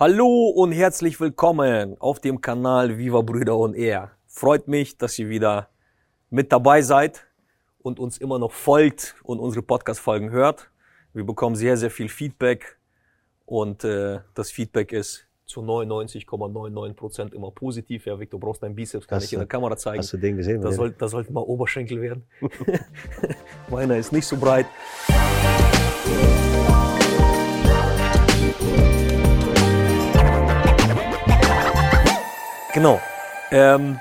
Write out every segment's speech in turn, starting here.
Hallo und herzlich willkommen auf dem Kanal Viva Brüder und Er. Freut mich, dass ihr wieder mit dabei seid und uns immer noch folgt und unsere Podcast-Folgen hört. Wir bekommen sehr, sehr viel Feedback und äh, das Feedback ist zu 99,99 Prozent immer positiv. Ja, Victor, brauchst deinen Bizeps, kann Hast ich in der Kamera zeigen. Hast du den gesehen? Da, soll, da sollten mal Oberschenkel werden. Meiner ist nicht so breit. Genau. Ähm,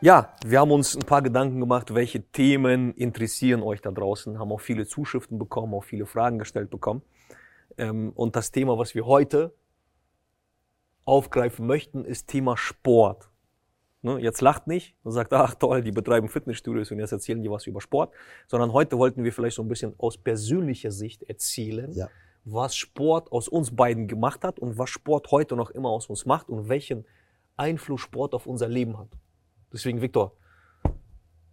ja, wir haben uns ein paar Gedanken gemacht, welche Themen interessieren euch da draußen. Haben auch viele Zuschriften bekommen, auch viele Fragen gestellt bekommen. Ähm, und das Thema, was wir heute aufgreifen möchten, ist Thema Sport. Ne, jetzt lacht nicht und sagt, ach toll, die betreiben Fitnessstudios und jetzt erzählen die was über Sport, sondern heute wollten wir vielleicht so ein bisschen aus persönlicher Sicht erzählen, Ja. was Sport aus uns beiden gemacht hat und was Sport heute noch immer aus uns macht und welchen Einfluss Sport auf unser Leben hat. Deswegen, Viktor,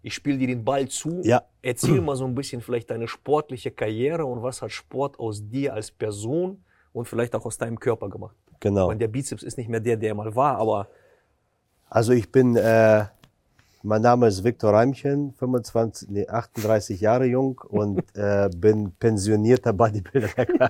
ich spiele dir den Ball zu. Ja. Erzähl mal so ein bisschen vielleicht deine sportliche Karriere und was hat Sport aus dir als Person und vielleicht auch aus deinem Körper gemacht. Genau. Weil der Bizeps ist nicht mehr der, der er mal war, aber Also ich bin, äh, mein Name ist Viktor Reimchen, 25, nee, 38 Jahre jung und äh, bin pensionierter Bodybuilder.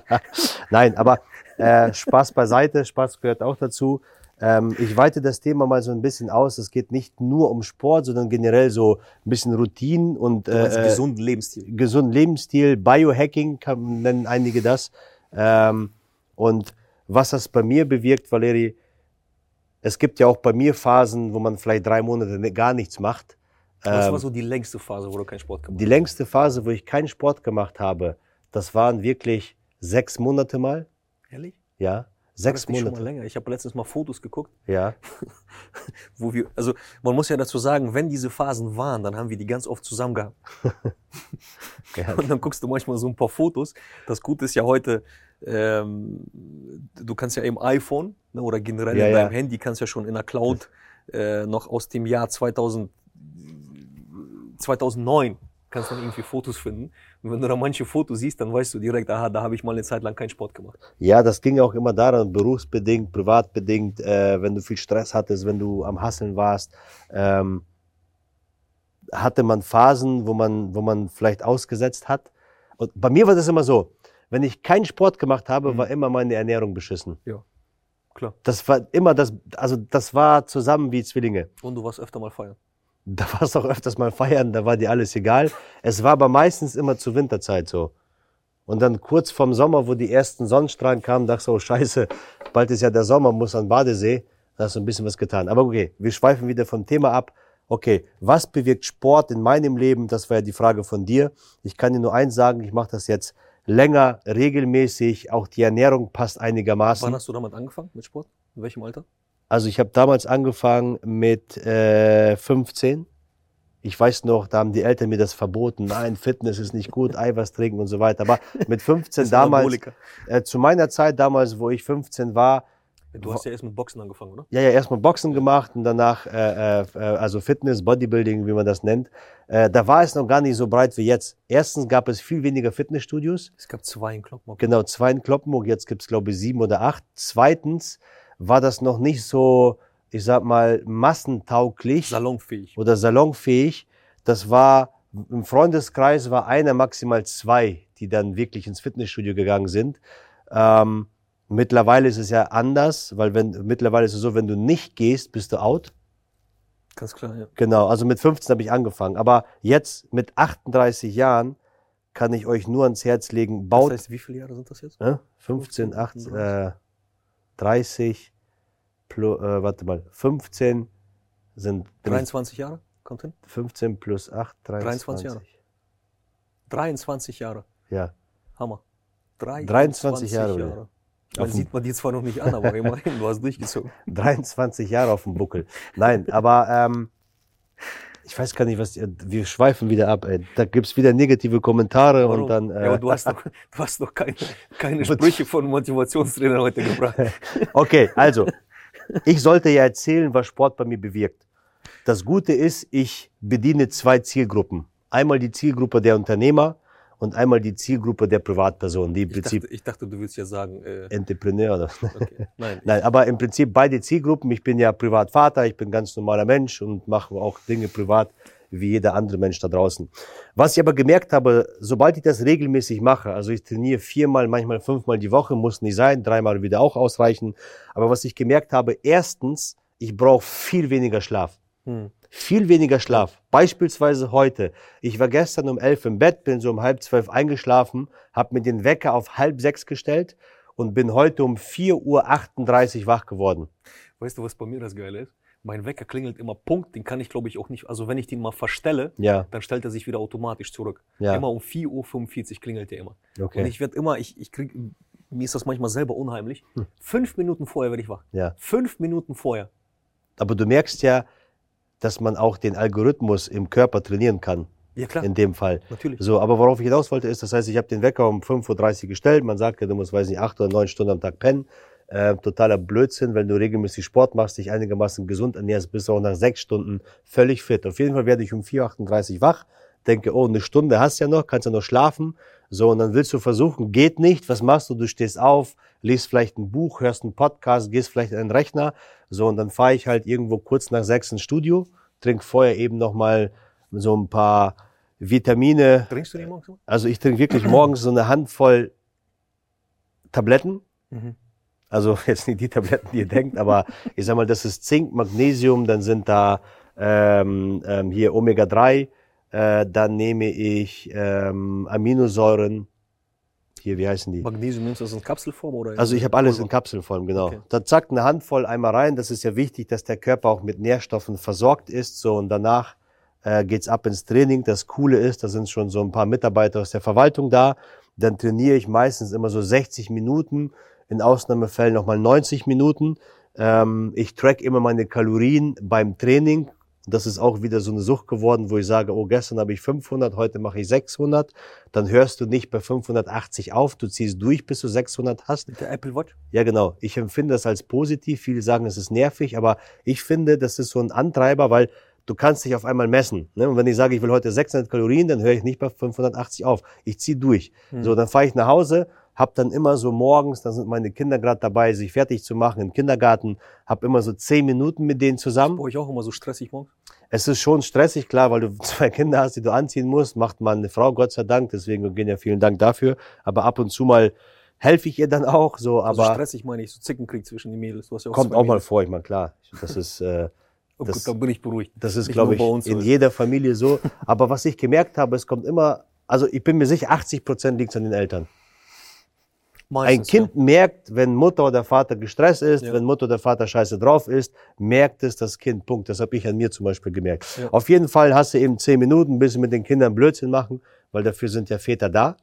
Nein, aber äh, Spaß beiseite, Spaß gehört auch dazu. Ähm, ich weite das Thema mal so ein bisschen aus. Es geht nicht nur um Sport, sondern generell so ein bisschen Routinen und äh, gesunden Lebensstil. gesunden Lebensstil, Biohacking kann, nennen einige das. Ähm, und was das bei mir bewirkt, Valeri, es gibt ja auch bei mir Phasen, wo man vielleicht drei Monate ne- gar nichts macht. Was Ähm, war so die längste Phase, wo du keinen Sport gemacht die längste Phase, wo ich keinen Sport gemacht habe, das waren wirklich sechs Monate mal. hast? Ehrlich? Ja, sechs nicht schon mal Monate. länger. Ich habe letztens mal Fotos geguckt, Ja, wo wir, also man muss ja dazu sagen, wenn diese Phasen waren, dann haben wir die ganz oft zusammen gehabt. ja. Und dann guckst du manchmal so ein paar Fotos. Das Gute ist ja heute, ähm, du kannst ja im iPhone ne, oder generell Ja, in ja. deinem Handy kannst ja schon in der Cloud äh, noch aus dem Jahr 2000, 2009 kannst du dann irgendwie Fotos finden. Und wenn du da manche Fotos siehst, dann weißt du direkt, aha, da habe ich mal eine Zeit lang keinen Sport gemacht. Ja, das ging auch immer daran, berufsbedingt, privatbedingt, äh, wenn du viel Stress hattest, wenn du am Hasseln warst, ähm, hatte man Phasen, wo man, wo man vielleicht ausgesetzt hat. Und bei mir war das immer so, wenn ich keinen Sport gemacht habe, Mhm. war immer meine Ernährung beschissen. Klar. Das war immer das, also das war zusammen wie Zwillinge. Und du warst öfter mal feiern. Da war es auch öfters mal feiern, da war dir alles egal. Es war aber meistens immer zur Winterzeit so. Und dann kurz vorm Sommer, wo die ersten Sonnenstrahlen kamen, dachte ich so, oh scheiße, bald ist ja der Sommer, muss an Badesee. Da hast du ein bisschen was getan. Aber okay, wir schweifen wieder vom Thema ab. Okay, was bewirkt Sport in meinem Leben? Das war ja die Frage von dir. Ich kann dir nur eins sagen, ich mache das jetzt länger, regelmäßig. Auch die Ernährung passt einigermaßen. Wann hast du damit angefangen mit Sport? In welchem Alter? Also ich habe damals angefangen mit äh, 15. Ich weiß noch, da haben die Eltern mir das verboten. Nein, Fitness ist nicht gut, Eiweiß trinken und so weiter. Aber mit 15 Bist damals, äh, zu meiner Zeit damals, wo ich 15 war, Du hast ja erst mit Boxen angefangen, oder? ja, ja, erstmal Boxen gemacht und danach, äh, äh, also Fitness, Bodybuilding, wie man das nennt. Äh, da war es noch gar nicht so breit wie jetzt. Erstens gab es viel weniger Fitnessstudios. Es gab zwei in Kloppenburg. Genau, zwei in Kloppenburg, jetzt gibt's glaube ich sieben oder acht. Zweitens war das noch nicht so, ich sag mal, massentauglich Salonfähig. oder salonfähig. Das war, im Freundeskreis war einer, maximal zwei, die dann wirklich ins Fitnessstudio gegangen sind. Ähm, mittlerweile ist es ja anders, weil wenn, mittlerweile ist es so, wenn du nicht gehst, bist du out. Ganz klar, ja. Genau, also mit 15 habe ich angefangen. Aber jetzt mit 38 Jahren kann ich euch nur ans Herz legen, baut Das heißt, wie viele Jahre sind das jetzt? äh, 15, 8, äh, 30, plus, äh, warte mal, 15 sind 23 Jahre? Kommt hin? 15 plus 8, 23. 23 Jahre. 23 Jahre. Ja, Hammer. 23 Jahre, Bruder. Man Auf dem- sieht man dir zwar noch nicht an, aber immerhin, du hast durchgezogen. 23 Jahre auf dem Buckel. Nein, aber ähm, ich weiß gar nicht, was. Wir schweifen wieder ab. Ey. Da gibt's wieder negative Kommentare Warum? und dann. ja, Äh, aber du hast doch, du hast doch keine, keine Sprüche von Motivationstrainer heute gebracht. Okay, also, ich sollte ja erzählen, was Sport bei mir bewirkt. Das Gute ist, ich bediene zwei Zielgruppen. Einmal die Zielgruppe der Unternehmer und einmal die Zielgruppe der Privatperson, die im Ich Prinzip dachte, ich dachte, du willst ja sagen, äh, Entrepreneur oder okay. Nein, Nein, aber im Prinzip beide Zielgruppen. Ich bin ja Privatvater, ich bin ganz normaler Mensch und mache auch Dinge privat wie jeder andere Mensch da draußen. Was ich aber gemerkt habe, sobald ich das regelmäßig mache, also ich trainiere viermal, manchmal fünfmal die Woche, muss nicht sein, dreimal wieder auch ausreichen. Aber was ich gemerkt habe, erstens, ich brauche viel weniger Schlaf. Hm. Viel weniger Schlaf. Beispielsweise heute. Ich war gestern um elf im Bett, bin so um halb zwölf eingeschlafen, habe mir den Wecker auf halb sechs gestellt und bin heute um 4.38 Uhr wach geworden. Weißt du, was bei mir das Geile ist? Mein Wecker klingelt immer Punkt, den kann ich glaube ich auch nicht, also wenn ich den mal verstelle, Ja, dann stellt er sich wieder automatisch zurück. Ja. Immer um 4.45 Uhr klingelt der immer. okay. Und ich werde immer, ich, ich krieg, mir ist das manchmal selber unheimlich. Fünf Minuten vorher werde ich wach. ja. Fünf Minuten vorher. Aber du merkst ja, dass man auch den Algorithmus im Körper trainieren kann, Ja klar, in dem Fall. natürlich. So, aber worauf ich hinaus wollte, ist, das heißt, ich habe den Wecker um 5.30 Uhr gestellt. Man sagt ja, du musst, weiß nicht, acht oder neun Stunden am Tag pennen. Äh, totaler Blödsinn, wenn du regelmäßig Sport machst, dich einigermaßen gesund ernährst, bist du auch nach sechs Stunden völlig fit. Auf jeden Fall werde ich um 4.38 Uhr wach, denke, oh, eine Stunde hast du ja noch, kannst ja noch schlafen. So, und dann willst du versuchen, geht nicht. Was machst du? Du stehst auf, liest vielleicht ein Buch, hörst einen Podcast, gehst vielleicht an den Rechner. So, und dann fahre ich halt irgendwo kurz nach sechs ins Studio, trink vorher eben nochmal so ein paar Vitamine, Trinkst du die morgens? also ich trinke wirklich morgens so eine Handvoll Tabletten. Mhm. Also jetzt nicht die Tabletten, die ihr denkt, aber ich sag mal, das ist Zink, Magnesium, dann sind da ähm, ähm, hier Omega-3, äh, dann nehme ich ähm, Aminosäuren. Hier, wie heißen die? Magnesium nimmst du das in Kapselform oder? Also ich habe alles in? Kapselform, genau. Okay. Dann zack, eine Handvoll einmal rein. Das ist ja wichtig, dass der Körper auch mit Nährstoffen versorgt ist. So und danach äh, geht's ab ins Training. Das Coole ist, da sind schon so ein paar Mitarbeiter aus der Verwaltung da. Dann trainiere ich meistens immer so 60 Minuten, in Ausnahmefällen nochmal 90 Minuten. Ähm, ich track immer meine Kalorien beim Training. Das ist auch wieder so eine Sucht geworden, wo ich sage, oh, gestern habe ich 500, heute mache ich 600. Dann hörst du nicht bei 580 auf, du ziehst durch, bis du 600 hast. Mit der Apple Watch? Ja, genau. Ich empfinde das als positiv. Viele sagen, es ist nervig, aber ich finde, das ist so ein Antreiber, weil du kannst dich auf einmal messen. Ne? Und wenn ich sage, ich will heute 600 Kalorien, dann höre ich nicht bei 580 auf. Ich ziehe durch. So, dann fahre ich nach Hause, hab dann immer so morgens, dann sind meine Kinder gerade dabei, sich fertig zu machen im Kindergarten, hab immer so zehn Minuten mit denen zusammen. Brauche ich auch immer so stressig morgens? Es ist schon stressig, klar, weil du zwei Kinder hast, die du anziehen musst, macht man eine Frau, Gott sei Dank, deswegen gehen ja vielen Dank dafür. Aber ab und zu mal helfe ich ihr dann auch, so, Also aber stressig meine ich, so Zickenkrieg zwischen den Mädels. Du hast ja auch kommt auch mal vor, ich meine, klar. Das ist, äh, Oh das- gut, dann bin ich beruhigt. das ist, glaube ich, uns so in ist. jeder Familie so. Aber was ich gemerkt habe, es kommt immer, also ich bin mir sicher, 80 Prozent liegt an den Eltern. Ein Meistens, Kind merkt, wenn Mutter oder Vater gestresst ist, Ja. wenn Mutter oder Vater scheiße drauf ist, merkt es das Kind. Punkt. Das habe ich an mir zum Beispiel gemerkt. Ja. Auf jeden Fall hast du eben zehn Minuten, ein bisschen mit den Kindern Blödsinn machen, weil dafür sind ja Väter da.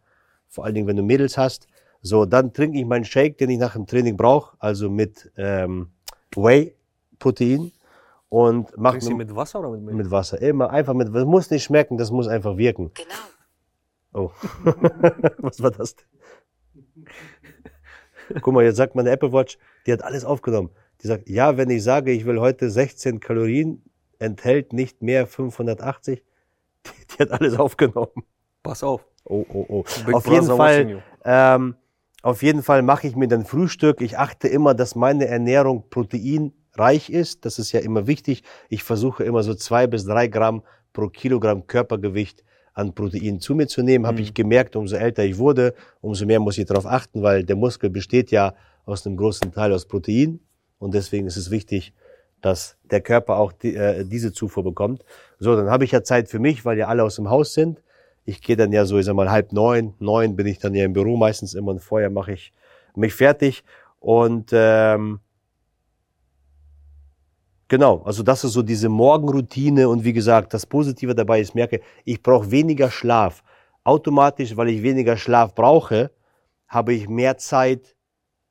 Vor allen Dingen, wenn du Mädels hast. So, dann trinke ich meinen Shake, den ich nach dem Training brauche, also mit ähm, Whey-Protein und Ja. mach Trinkst du mit, mit Wasser oder mit Milch? mit Wasser. Immer einfach mit, das muss nicht schmecken, das muss einfach wirken. Genau. Oh. Was war das denn? Guck mal, jetzt sagt meine Apple Watch, die hat alles aufgenommen. Die sagt, ja, wenn ich sage, ich will heute 16 Kalorien, enthält nicht mehr 580. Die, die hat alles aufgenommen. Pass auf. Oh, oh, oh. Big auf jeden Fall, ähm, auf jeden Fall mache ich mir dann Frühstück. Ich achte immer, dass meine Ernährung proteinreich ist. Das ist ja immer wichtig. Ich versuche immer so zwei bis drei Gramm pro Kilogramm Körpergewicht an Protein zu mir zu nehmen. Habe Mhm. ich gemerkt, umso älter ich wurde, umso mehr muss ich darauf achten, weil der Muskel besteht ja aus einem großen Teil aus Protein. Und deswegen ist es wichtig, dass der Körper auch die, äh, diese Zufuhr bekommt. So, dann habe ich ja Zeit für mich, weil ja alle aus dem Haus sind. Ich gehe dann ja so, ich sag mal, halb neun, neun bin ich dann ja im Büro meistens immer und vorher mache ich mich fertig. Und ähm, genau, also das ist so diese Morgenroutine und wie gesagt, das Positive dabei ist, merke, ich brauche weniger Schlaf. Automatisch, weil ich weniger Schlaf brauche, habe ich mehr Zeit,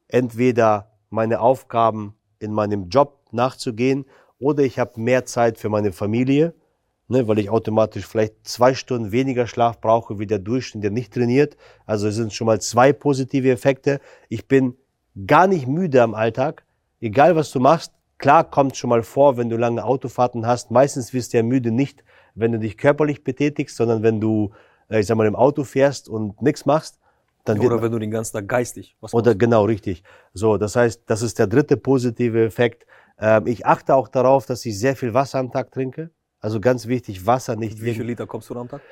entweder meine Aufgaben in meinem Job nachzugehen oder ich habe mehr Zeit für meine Familie, ne, weil ich automatisch vielleicht zwei Stunden weniger Schlaf brauche wie der Durchschnitt, der nicht trainiert. Also es sind schon mal zwei positive Effekte. Ich bin gar nicht müde am Alltag, egal was du machst. Klar kommt schon mal vor, wenn du lange Autofahrten hast. Meistens wirst du ja müde nicht, wenn du dich körperlich betätigst, sondern wenn du äh, ich sag mal, im Auto fährst und nichts machst, dann wird Oder wenn du den ganzen Tag geistig was oder genau, richtig. So, das heißt, das ist der dritte positive Effekt. Ähm, ich achte auch darauf, dass ich sehr viel Wasser am Tag trinke. Also ganz wichtig, Wasser nicht machst. Wie viele Liter kommst du am Tag?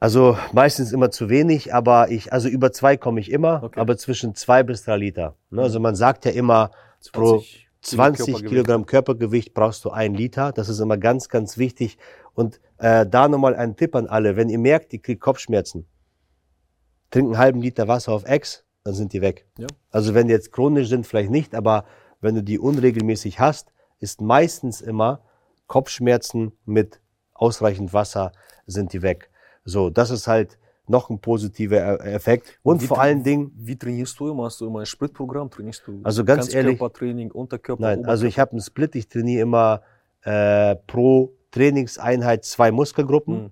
Also meistens immer zu wenig, aber ich, also über zwei komme ich immer, Okay. aber zwischen zwei bis drei Liter. Ne? Also man sagt ja immer, pro 20 Kilo 20 Körpergewicht. Kilogramm Körpergewicht brauchst du ein Liter. Das ist immer ganz, ganz wichtig. Und äh, da nochmal ein Tipp an alle. Wenn ihr merkt, ihr kriegt Kopfschmerzen, trinkt einen halben Liter Wasser auf Ex, dann sind die weg. Ja. Also wenn die jetzt chronisch sind, vielleicht nicht, aber wenn du die unregelmäßig hast, ist meistens immer Kopfschmerzen mit ausreichend Wasser sind die weg. So, das ist halt noch ein positiver äh, Effekt. Und Wie vor allen Dingen, Wie trainierst du immer? Hast du immer ein Spritprogramm? Trainierst du Also ganz ehrlich- Ganzkörpertraining, Unterkörper? nein, also ich Oberkörper? habe einen Split, ich trainiere immer äh, pro Trainingseinheit zwei Muskelgruppen, Mhm.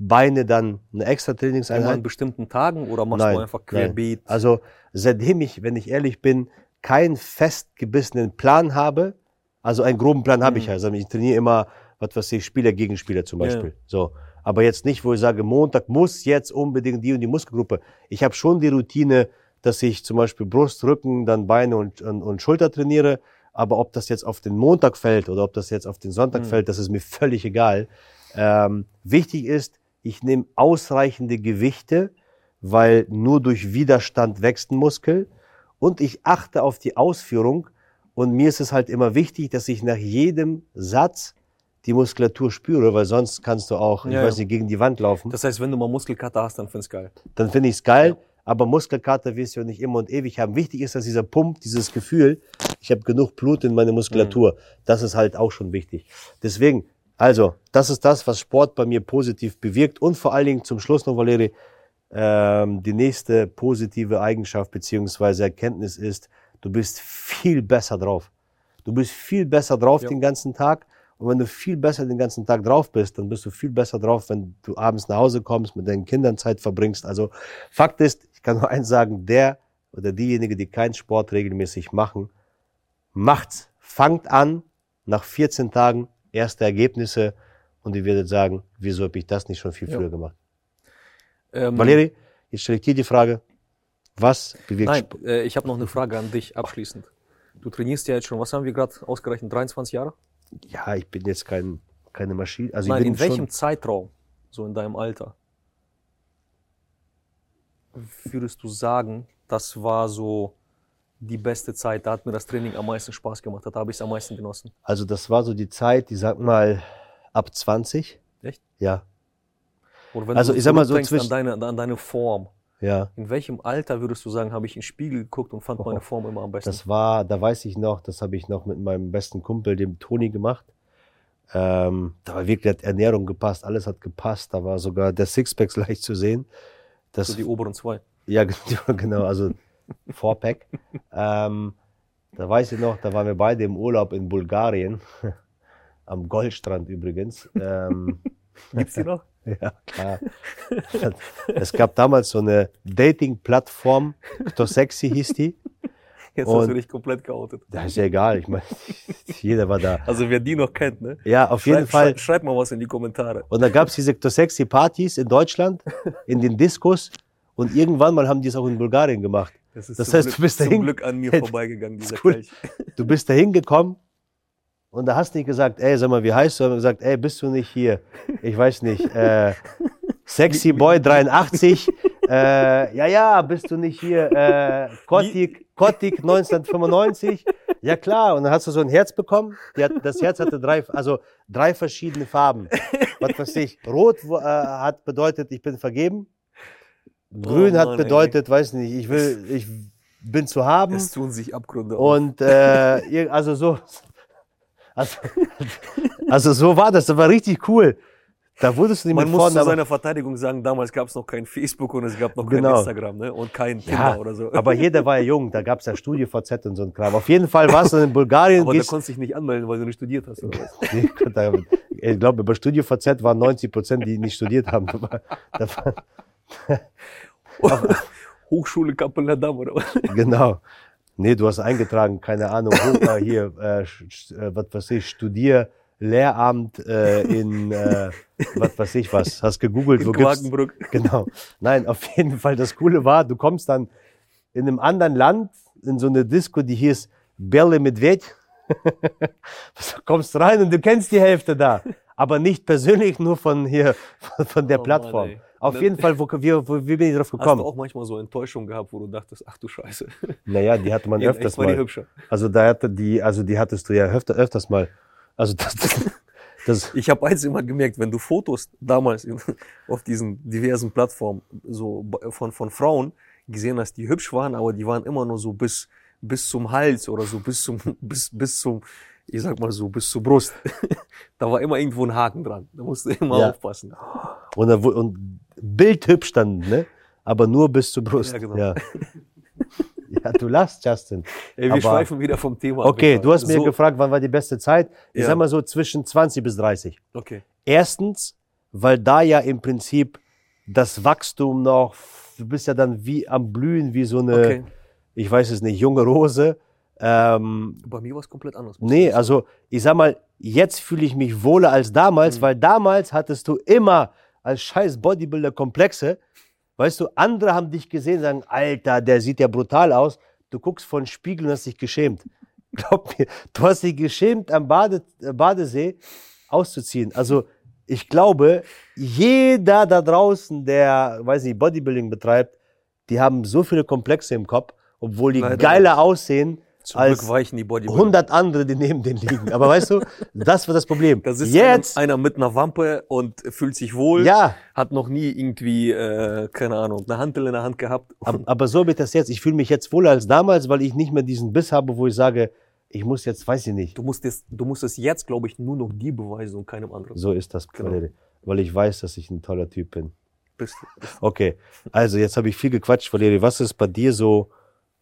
Beine dann eine extra Immer Trainingseinheit. an bestimmten Tagen oder machst Nein, du einfach nein. querbeet? Also seitdem ich, wenn ich ehrlich bin, keinen festgebissenen Plan habe, also einen groben Plan habe ich ja. Also ich trainiere immer, was weiß ich, Spieler gegen Spieler zum Ja. Beispiel. So. Aber jetzt nicht, wo ich sage, Montag muss jetzt unbedingt die und die Muskelgruppe. Ich habe schon die Routine, dass ich zum Beispiel Brust, Rücken, dann Beine und, und, und Schulter trainiere. Aber ob das jetzt auf den Montag fällt oder ob das jetzt auf den Sonntag Mhm. fällt, das ist mir völlig egal. Ähm, wichtig ist, ich nehme ausreichende Gewichte, weil nur durch Widerstand wächst ein Muskel. Und ich achte auf die Ausführung. Und mir ist es halt immer wichtig, dass ich nach jedem Satz die Muskulatur spüre, weil sonst kannst du auch, ich Ja, weiß ja. nicht, gegen die Wand laufen. Das heißt, wenn du mal Muskelkater hast, dann findest du geil. Dann finde ich es geil. Aber Muskelkater wirst du ja nicht immer und ewig haben. Wichtig ist, dass dieser Pump, dieses Gefühl, ich habe genug Blut in meine Muskulatur, das ist halt auch schon wichtig. Deswegen, also, das ist das, was Sport bei mir positiv bewirkt. Und vor allen Dingen zum Schluss noch, Valeri, ähm, die nächste positive Eigenschaft beziehungsweise Erkenntnis ist, du bist viel besser drauf. Du bist viel besser drauf Ja. den ganzen Tag. Und wenn du viel besser den ganzen Tag drauf bist, dann bist du viel besser drauf, wenn du abends nach Hause kommst, mit deinen Kindern Zeit verbringst. Also Fakt ist, ich kann nur eins sagen, der oder diejenige, die keinen Sport regelmäßig machen, macht's. Fangt an, nach 14 Tagen erste Ergebnisse und ihr werdet sagen, wieso habe ich das nicht schon viel Ja. früher gemacht? Ähm, Valeri, jetzt stelle ich dir die Frage, was bewirkt Nein, Sport? äh, ich habe noch eine Frage an dich abschließend. Du trainierst ja jetzt schon, was haben wir gerade ausgerechnet, 23 Jahre? Ja, ich bin jetzt kein, keine Maschine. Also Nein, in welchem Zeitraum, so in deinem Alter, würdest du sagen, das war so die beste Zeit, da hat mir das Training am meisten Spaß gemacht, da habe ich es am meisten genossen. also das war so die Zeit, die sag mal ab 20. Echt? Ja, Oder wenn Also, du ich sag mal so zwischen- an deine, an deine Form, ja. in welchem Alter würdest du sagen, habe ich in den Spiegel geguckt und fand meine Form immer am besten? Das war, da weiß ich noch, das habe ich noch mit meinem besten Kumpel, dem Toni, gemacht. Ähm, da war wirklich hat Ernährung gepasst, alles hat gepasst. Da war sogar der Sixpack leicht zu sehen. Das, so die oberen zwei. ja, genau, also Fourpack. ähm, da weiß ich noch, da waren wir beide im Urlaub in Bulgarien, am Goldstrand übrigens. Ähm, Gibt's die noch? ja, klar. es gab damals so eine Dating-Plattform, To Sexy hieß die. Jetzt hast Und- du dich komplett geoutet. Da ist ja egal, ich meine, jeder war da. Also wer die noch kennt, ne? Ja, auf jeden Schreib, Fall. Schreib, schreib mal was in die Kommentare. Und dann gab's diese To Sexy Partys in Deutschland, in den Diskos. Und irgendwann mal haben die es auch in Bulgarien gemacht. Das, ist Das zum heißt, Glück, du bist zum dahin- Glück an mir vorbeigegangen, dieser cool. Kelch. Du bist da hingekommen und da hast nicht gesagt, ey, sag mal, wie heißt du? Sondern gesagt, ey, bist du nicht hier? Ich weiß nicht, äh, Sexy Boy 83. Äh, ja, ja, bist du nicht hier? Äh, Kotik, Kotik 1995. Ja klar, und dann hast du so ein Herz bekommen. Hat, das Herz hatte drei, also drei verschiedene Farben. Was weiß ich. Rot äh, hat bedeutet, ich bin vergeben. Grün Oh hat Mann, ey. bedeutet, weiß nicht, ich will, ich bin zu haben. Es tun sich Abgründe. Und äh, also so, also, also so war das. Das war richtig cool. Da wurdest du nicht Man mit muss zu vorne, aber, seiner Verteidigung sagen, damals gab es noch kein Facebook und es gab noch kein Genau. Instagram ne? und kein Tinder ja, oder so. aber jeder war ja jung. Da gab es ja StudioVZ und so ein Kram. Auf jeden Fall warst du in Bulgarien. Aber da konntest du dich nicht anmelden, weil du nicht studiert hast. Oder was? Ich glaube, über StudioVZ waren 90 Prozent, die nicht studiert haben. Hochschule Kappel-Damm oder was? genau. Nee, du hast eingetragen, keine Ahnung, äh, hier, äh, äh, was weiß ich, Studier, Lehramt äh, in, äh, was weiß ich was, hast gegoogelt, In wo gibt's, Quakenbrück. Genau. Nein, auf jeden Fall. Das Coole war, du kommst dann in einem anderen Land in so eine Disco, die hieß Belle Medved. du kommst rein und du kennst die Hälfte da. Aber nicht persönlich, nur von hier, von, der Oh Mann, Plattform. ey. Auf Ne- jeden Fall, wo, wie, wo, wie bin ich drauf Hast du gekommen? auch manchmal so Enttäuschung gehabt, wo du dachtest, ach du Scheiße. Naja, die hatte man öfters mal. hübscher. Also da hatte die, also die hattest du ja öfter, öfters mal. Also das, das Ich habe eins immer gemerkt, wenn du Fotos damals in, auf diesen diversen Plattformen so von, von Frauen gesehen hast, die hübsch waren, aber die waren immer nur so bis, bis zum Hals oder so bis zum, bis, bis zum, ich sag mal so, bis zur Brust. da war immer irgendwo ein Haken dran. Da musst du immer Ja. aufpassen. und, und bildhübsch dann, ne? Aber nur bis zur Brust. Ja, genau. ja. ja, du lachst, Justin. Ey, wir Aber- schweifen wieder vom Thema ab. Okay, du hast mir so, gefragt, wann war die beste Zeit? Ich Ja. sag mal so zwischen 20 bis 30. Okay. Erstens, weil da ja im Prinzip das Wachstum noch, du bist ja dann wie am Blühen, wie so eine, Okay. ich weiß es nicht, junge Rose. Ähm, Bei mir war es komplett anders. nee, also ich sag mal, jetzt fühle ich mich wohler als damals, Mhm. weil damals hattest du immer als scheiß Bodybuilder Komplexe. Weißt du, andere haben dich gesehen, sagen, Alter, der sieht ja brutal aus. Du guckst vor den Spiegel und hast dich geschämt. Glaub mir, du hast dich geschämt, am Bade, äh, Badesee auszuziehen. Also ich glaube, jeder da draußen, der, weiß nicht, Bodybuilding betreibt, die haben so viele Komplexe im Kopf, obwohl die Leider geiler aussehen Zum als Glück weichen die Bodybuilder. 100 andere, die neben denen liegen. Aber weißt du, das war das Problem. Da sitzt Jetzt, einer, einer mit einer Wampe und fühlt sich wohl. ja, Hat noch nie irgendwie, äh, keine Ahnung, eine Hantel in der Hand gehabt. aber, aber so wird das jetzt. Ich fühle mich jetzt wohler als damals, weil ich nicht mehr diesen Biss habe, wo ich sage, ich muss jetzt, weiß ich nicht. Du musst es, du musst es jetzt, glaube ich, nur noch dir beweisen und keinem anderen. So ist das, Genau. Valeri. Weil ich weiß, dass ich ein toller Typ bin. Bist, bist, Okay, also jetzt habe ich viel gequatscht, Valeri. Was ist bei dir so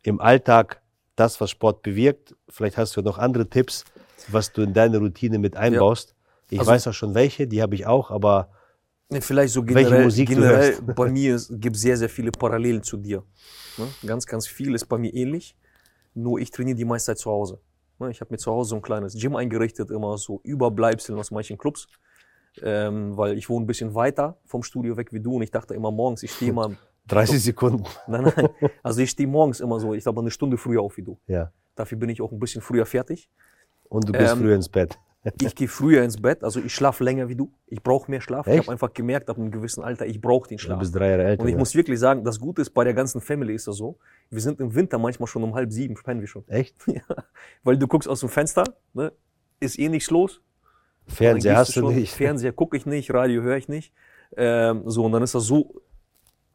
im Alltag das, was Sport bewirkt? Vielleicht hast du noch andere Tipps, was du in deine Routine mit einbaust. Ich Also- weiß auch schon welche, die habe ich auch, aber Vielleicht so Welche generell, Musik du generell hörst. bei mir gibt es sehr, sehr viele Parallelen zu dir. Ne? Ganz, ganz viel ist bei mir ähnlich. Nur ich trainiere die meiste Zeit zu Hause. Ne? Ich habe mir zu Hause so ein kleines Gym eingerichtet, immer so Überbleibseln aus manchen Clubs. Ähm, weil ich wohne ein bisschen weiter vom Studio weg wie du und ich dachte immer morgens, ich stehe immer, 30 Sekunden. nein, nein, also ich stehe morgens immer so, ich glaube eine Stunde früher auf wie du. Ja. Dafür bin ich auch ein bisschen früher fertig. Und du gehst Ähm, früher ins Bett. Ich gehe früher ins Bett, also ich schlafe länger wie du. Ich brauche mehr Schlaf. Ich Echt? habe einfach gemerkt, ab einem gewissen Alter, ich brauche den Du Schlaf. bist drei Jahre älter. Und ich ja. muss wirklich sagen, das Gute ist, bei der ganzen Family ist das so. Wir sind im Winter manchmal schon um halb sieben, pennen wir schon. Echt? Weil du guckst aus dem Fenster, ne, ist eh nichts los. Fernseher hast du schon, nicht. Fernseher gucke ich nicht, Radio höre ich nicht. Ähm, so, und dann ist das so,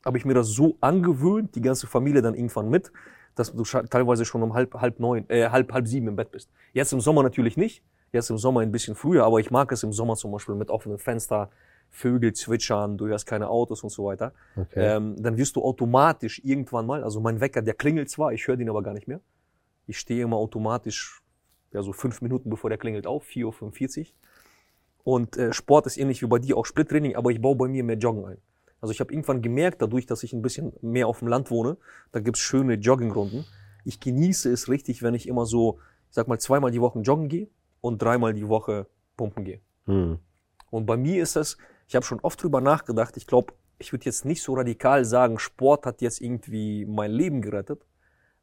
habe ich mir das so angewöhnt, die ganze Familie dann irgendwann mit, dass du teilweise schon um halb, halb neun, äh, halb, halb sieben im Bett bist. Jetzt im Sommer natürlich nicht. Jetzt im Sommer ein bisschen früher, aber ich mag es im Sommer zum Beispiel mit offenem Fenster, Vögel zwitschern, du hörst keine Autos und so weiter. Okay. Ähm, dann wirst du automatisch irgendwann mal, also mein Wecker, der klingelt zwar, ich höre den aber gar nicht mehr. Ich stehe immer automatisch, ja so fünf Minuten bevor der klingelt auf, 4.45 Uhr. Und äh, Sport ist ähnlich wie bei dir, auch Splittraining, aber ich baue bei mir mehr Joggen ein. Also ich habe irgendwann gemerkt, dadurch, dass ich ein bisschen mehr auf dem Land wohne, da gibt's schöne Joggingrunden. Ich genieße es richtig, wenn ich immer so, ich sag mal, zweimal die Woche joggen gehe und dreimal die Woche pumpen gehe. Hm. Und bei mir ist es, ich habe schon oft drüber nachgedacht, ich glaube, ich würde jetzt nicht so radikal sagen, Sport hat jetzt irgendwie mein Leben gerettet,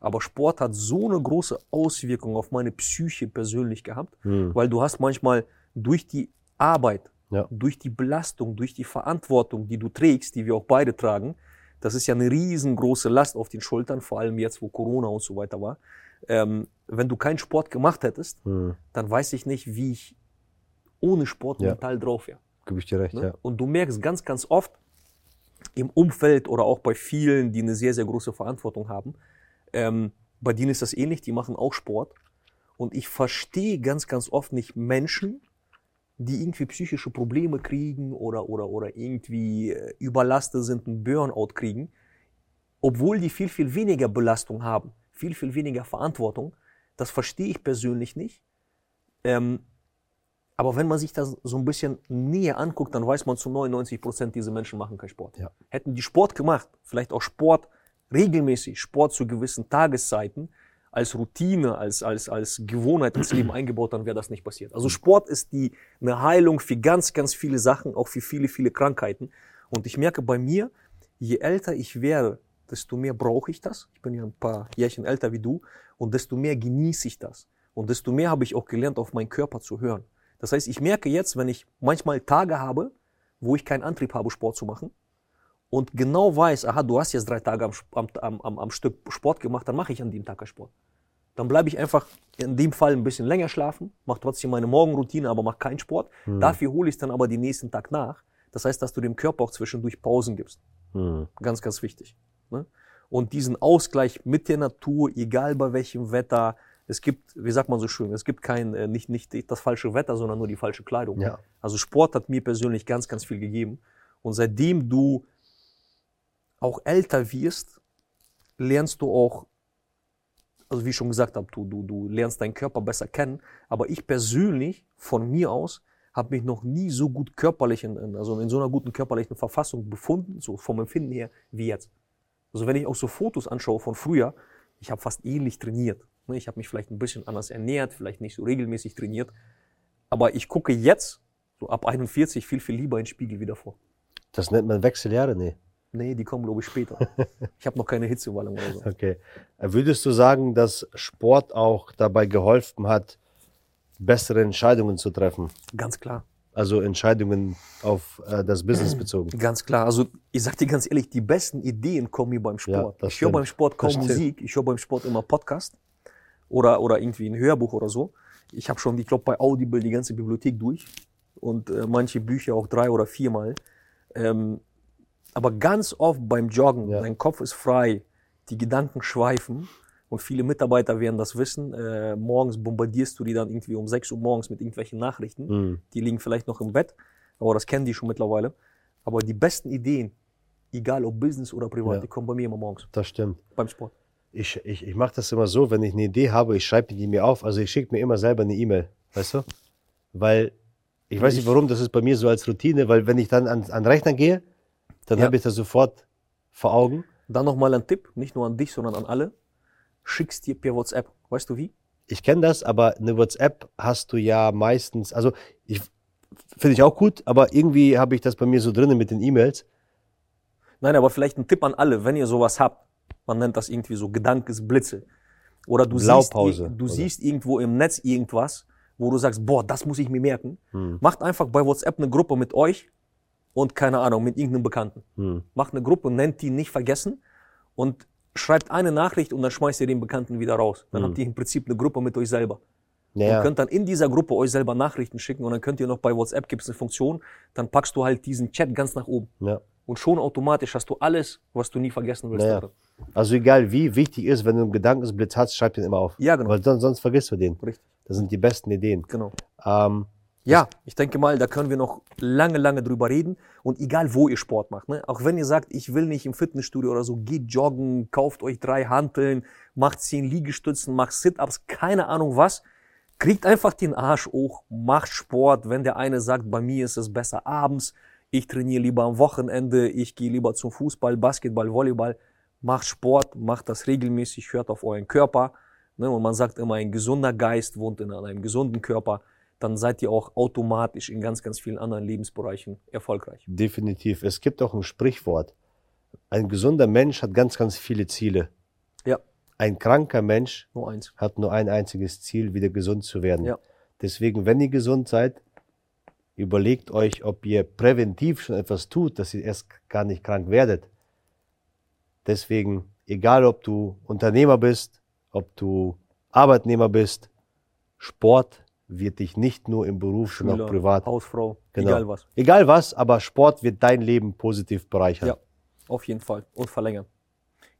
aber Sport hat so eine große Auswirkung auf meine Psyche persönlich gehabt, Hm. weil du hast manchmal durch die Arbeit, Ja. durch die Belastung, durch die Verantwortung, die du trägst, die wir auch beide tragen, das ist ja eine riesengroße Last auf den Schultern, vor allem jetzt, wo Corona und so weiter war. Ähm, wenn du keinen Sport gemacht hättest, Hm. dann weiß ich nicht, wie ich ohne Sport Ja. mental drauf wäre. Gib ich dir recht, Ne? ja. Und du merkst ganz, ganz oft im Umfeld oder auch bei vielen, die eine sehr, sehr große Verantwortung haben, ähm, bei denen ist das ähnlich, die machen auch Sport. Und ich verstehe ganz, ganz oft nicht Menschen, die irgendwie psychische Probleme kriegen oder, oder, oder irgendwie äh, überlastet sind, einen Burnout kriegen, obwohl die viel, viel weniger Belastung haben, viel, viel weniger Verantwortung. Das verstehe ich persönlich nicht. Ähm, aber wenn man sich das so ein bisschen näher anguckt, dann weiß man zu 99 Prozent, diese Menschen machen keinen Sport. Ja. Hätten die Sport gemacht, vielleicht auch Sport regelmäßig, Sport zu gewissen Tageszeiten, als Routine, als, als, als Gewohnheit ins Leben eingebaut, dann wäre das nicht passiert. Also Sport ist die, eine Heilung für ganz, ganz viele Sachen, auch für viele, viele Krankheiten. Und ich merke bei mir, je älter ich werde, desto mehr brauche ich das. Ich bin ja ein paar Jährchen älter wie du. Und desto mehr genieße ich das. Und desto mehr habe ich auch gelernt, auf meinen Körper zu hören. Das heißt, ich merke jetzt, wenn ich manchmal Tage habe, wo ich keinen Antrieb habe, Sport zu machen, und genau weiß, aha, du hast jetzt drei Tage am, am, am, am Stück Sport gemacht, dann mache ich an dem Tag Sport. Dann bleibe ich einfach in dem Fall ein bisschen länger schlafen, mache trotzdem meine Morgenroutine, aber mache keinen Sport. Mhm. Dafür hole ich es dann aber den nächsten Tag nach. Das heißt, dass du dem Körper auch zwischendurch Pausen gibst. Mhm. Ganz, ganz wichtig. Ne? Und diesen Ausgleich mit der Natur, egal bei welchem Wetter, es gibt, wie sagt man so schön, es gibt kein, äh, nicht, nicht das falsche Wetter, sondern nur die falsche Kleidung. Ja. Also Sport hat mir persönlich ganz, ganz viel gegeben. Und seitdem du auch älter wirst, lernst du auch, also wie ich schon gesagt habe, du, du, du lernst deinen Körper besser kennen. Aber ich persönlich, von mir aus, habe mich noch nie so gut körperlich, in, also in so einer guten körperlichen Verfassung befunden, so vom Empfinden her, wie jetzt. Also wenn ich auch so Fotos anschaue von früher, ich habe fast ähnlich trainiert. Ne, ich habe mich vielleicht ein bisschen anders ernährt, vielleicht nicht so regelmäßig trainiert. Aber ich gucke jetzt, so ab 41, viel, viel lieber in den Spiegel wieder vor. Das nennt man Wechseljahre? Nee. Nee, die kommen, glaube ich, später. ich habe noch keine Hitzewallung oder so. Okay. Würdest du sagen, dass Sport auch dabei geholfen hat, bessere Entscheidungen zu treffen? Ganz klar. Also Entscheidungen auf äh, das Business bezogen. Ganz klar. Also ich sag dir ganz ehrlich, die besten Ideen kommen mir beim Sport. Ja, ich höre beim Sport kaum Musik, ich höre beim Sport immer Podcast oder, oder irgendwie ein Hörbuch oder so. Ich habe schon, ich glaube, bei Audible die ganze Bibliothek durch und äh, manche Bücher auch drei oder viermal. Ähm, aber ganz oft beim Joggen, ja. dein Kopf ist frei, die Gedanken schweifen und viele Mitarbeiter werden das wissen. Äh, morgens bombardierst du die dann irgendwie um 6 Uhr morgens mit irgendwelchen Nachrichten. Mhm. Die liegen vielleicht noch im Bett, aber das kennen die schon mittlerweile. Aber die besten Ideen, egal ob Business oder privat, ja. die kommen bei mir immer morgens. Das stimmt. Beim Sport. Ich, ich, ich mache das immer so, wenn ich eine Idee habe, ich schreibe die mir auf. Also ich schicke mir immer selber eine E-Mail, weißt du? Weil ich weiß nicht warum, das ist bei mir so als Routine, weil wenn ich dann an, an Rechner gehe, dann ja. habe ich das sofort vor Augen. Dann nochmal ein Tipp, nicht nur an dich, sondern an alle. Schickst dir per WhatsApp. Weißt du wie? Ich kenne das, aber eine WhatsApp hast du ja meistens, also ich finde ich auch gut, aber irgendwie habe ich das bei mir so drinnen mit den E-Mails. Nein, aber vielleicht ein Tipp an alle, wenn ihr sowas habt. Man nennt das irgendwie so Gedankesblitze. Oder du, siehst, du siehst irgendwo im Netz irgendwas, wo du sagst, boah, das muss ich mir merken. Hm. Macht einfach bei WhatsApp eine Gruppe mit euch und keine Ahnung, mit irgendeinem Bekannten. Hm. Macht eine Gruppe, nennt die nicht vergessen und schreibt eine Nachricht und dann schmeißt ihr den Bekannten wieder raus. Dann hm. habt ihr im Prinzip eine Gruppe mit euch selber. Ja. Und könnt dann in dieser Gruppe euch selber Nachrichten schicken und dann könnt ihr noch bei WhatsApp gibt es eine Funktion, dann packst du halt diesen Chat ganz nach oben. Ja. Und schon automatisch hast du alles, was du nie vergessen willst. Ja. Also egal wie wichtig ist, wenn du einen Gedankensblitz hast, schreib den immer auf. Ja, genau. Weil sonst, sonst vergisst du den. Richtig. Das sind die besten Ideen. Genau. Ähm, ja, ich denke mal, da können wir noch lange, lange drüber reden. Und egal, wo ihr Sport macht, ne? auch wenn ihr sagt, ich will nicht im Fitnessstudio oder so, geht joggen, kauft euch drei Hanteln, macht zehn Liegestützen, macht Sit-Ups, keine Ahnung was. Kriegt einfach den Arsch hoch, macht Sport. Wenn der eine sagt, bei mir ist es besser abends, ich trainiere lieber am Wochenende, ich gehe lieber zum Fußball, Basketball, Volleyball. Macht Sport, macht das regelmäßig, hört auf euren Körper. Ne? Und man sagt immer, ein gesunder Geist wohnt in einem gesunden Körper dann seid ihr auch automatisch in ganz, ganz vielen anderen Lebensbereichen erfolgreich. Definitiv. Es gibt auch ein Sprichwort. Ein gesunder Mensch hat ganz, ganz viele Ziele. Ja. Ein kranker Mensch nur hat nur ein einziges Ziel, wieder gesund zu werden. Ja. Deswegen, wenn ihr gesund seid, überlegt euch, ob ihr präventiv schon etwas tut, dass ihr erst gar nicht krank werdet. Deswegen, egal ob du Unternehmer bist, ob du Arbeitnehmer bist, Sport wird dich nicht nur im Beruf, Schüler, sondern auch privat. Hausfrau, genau. egal was. Egal was, aber Sport wird dein Leben positiv bereichern. Ja, auf jeden Fall und verlängern.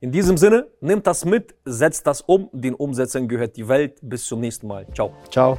In diesem Sinne, nehmt das mit, setzt das um. Den Umsetzern gehört die Welt. Bis zum nächsten Mal. Ciao. Ciao.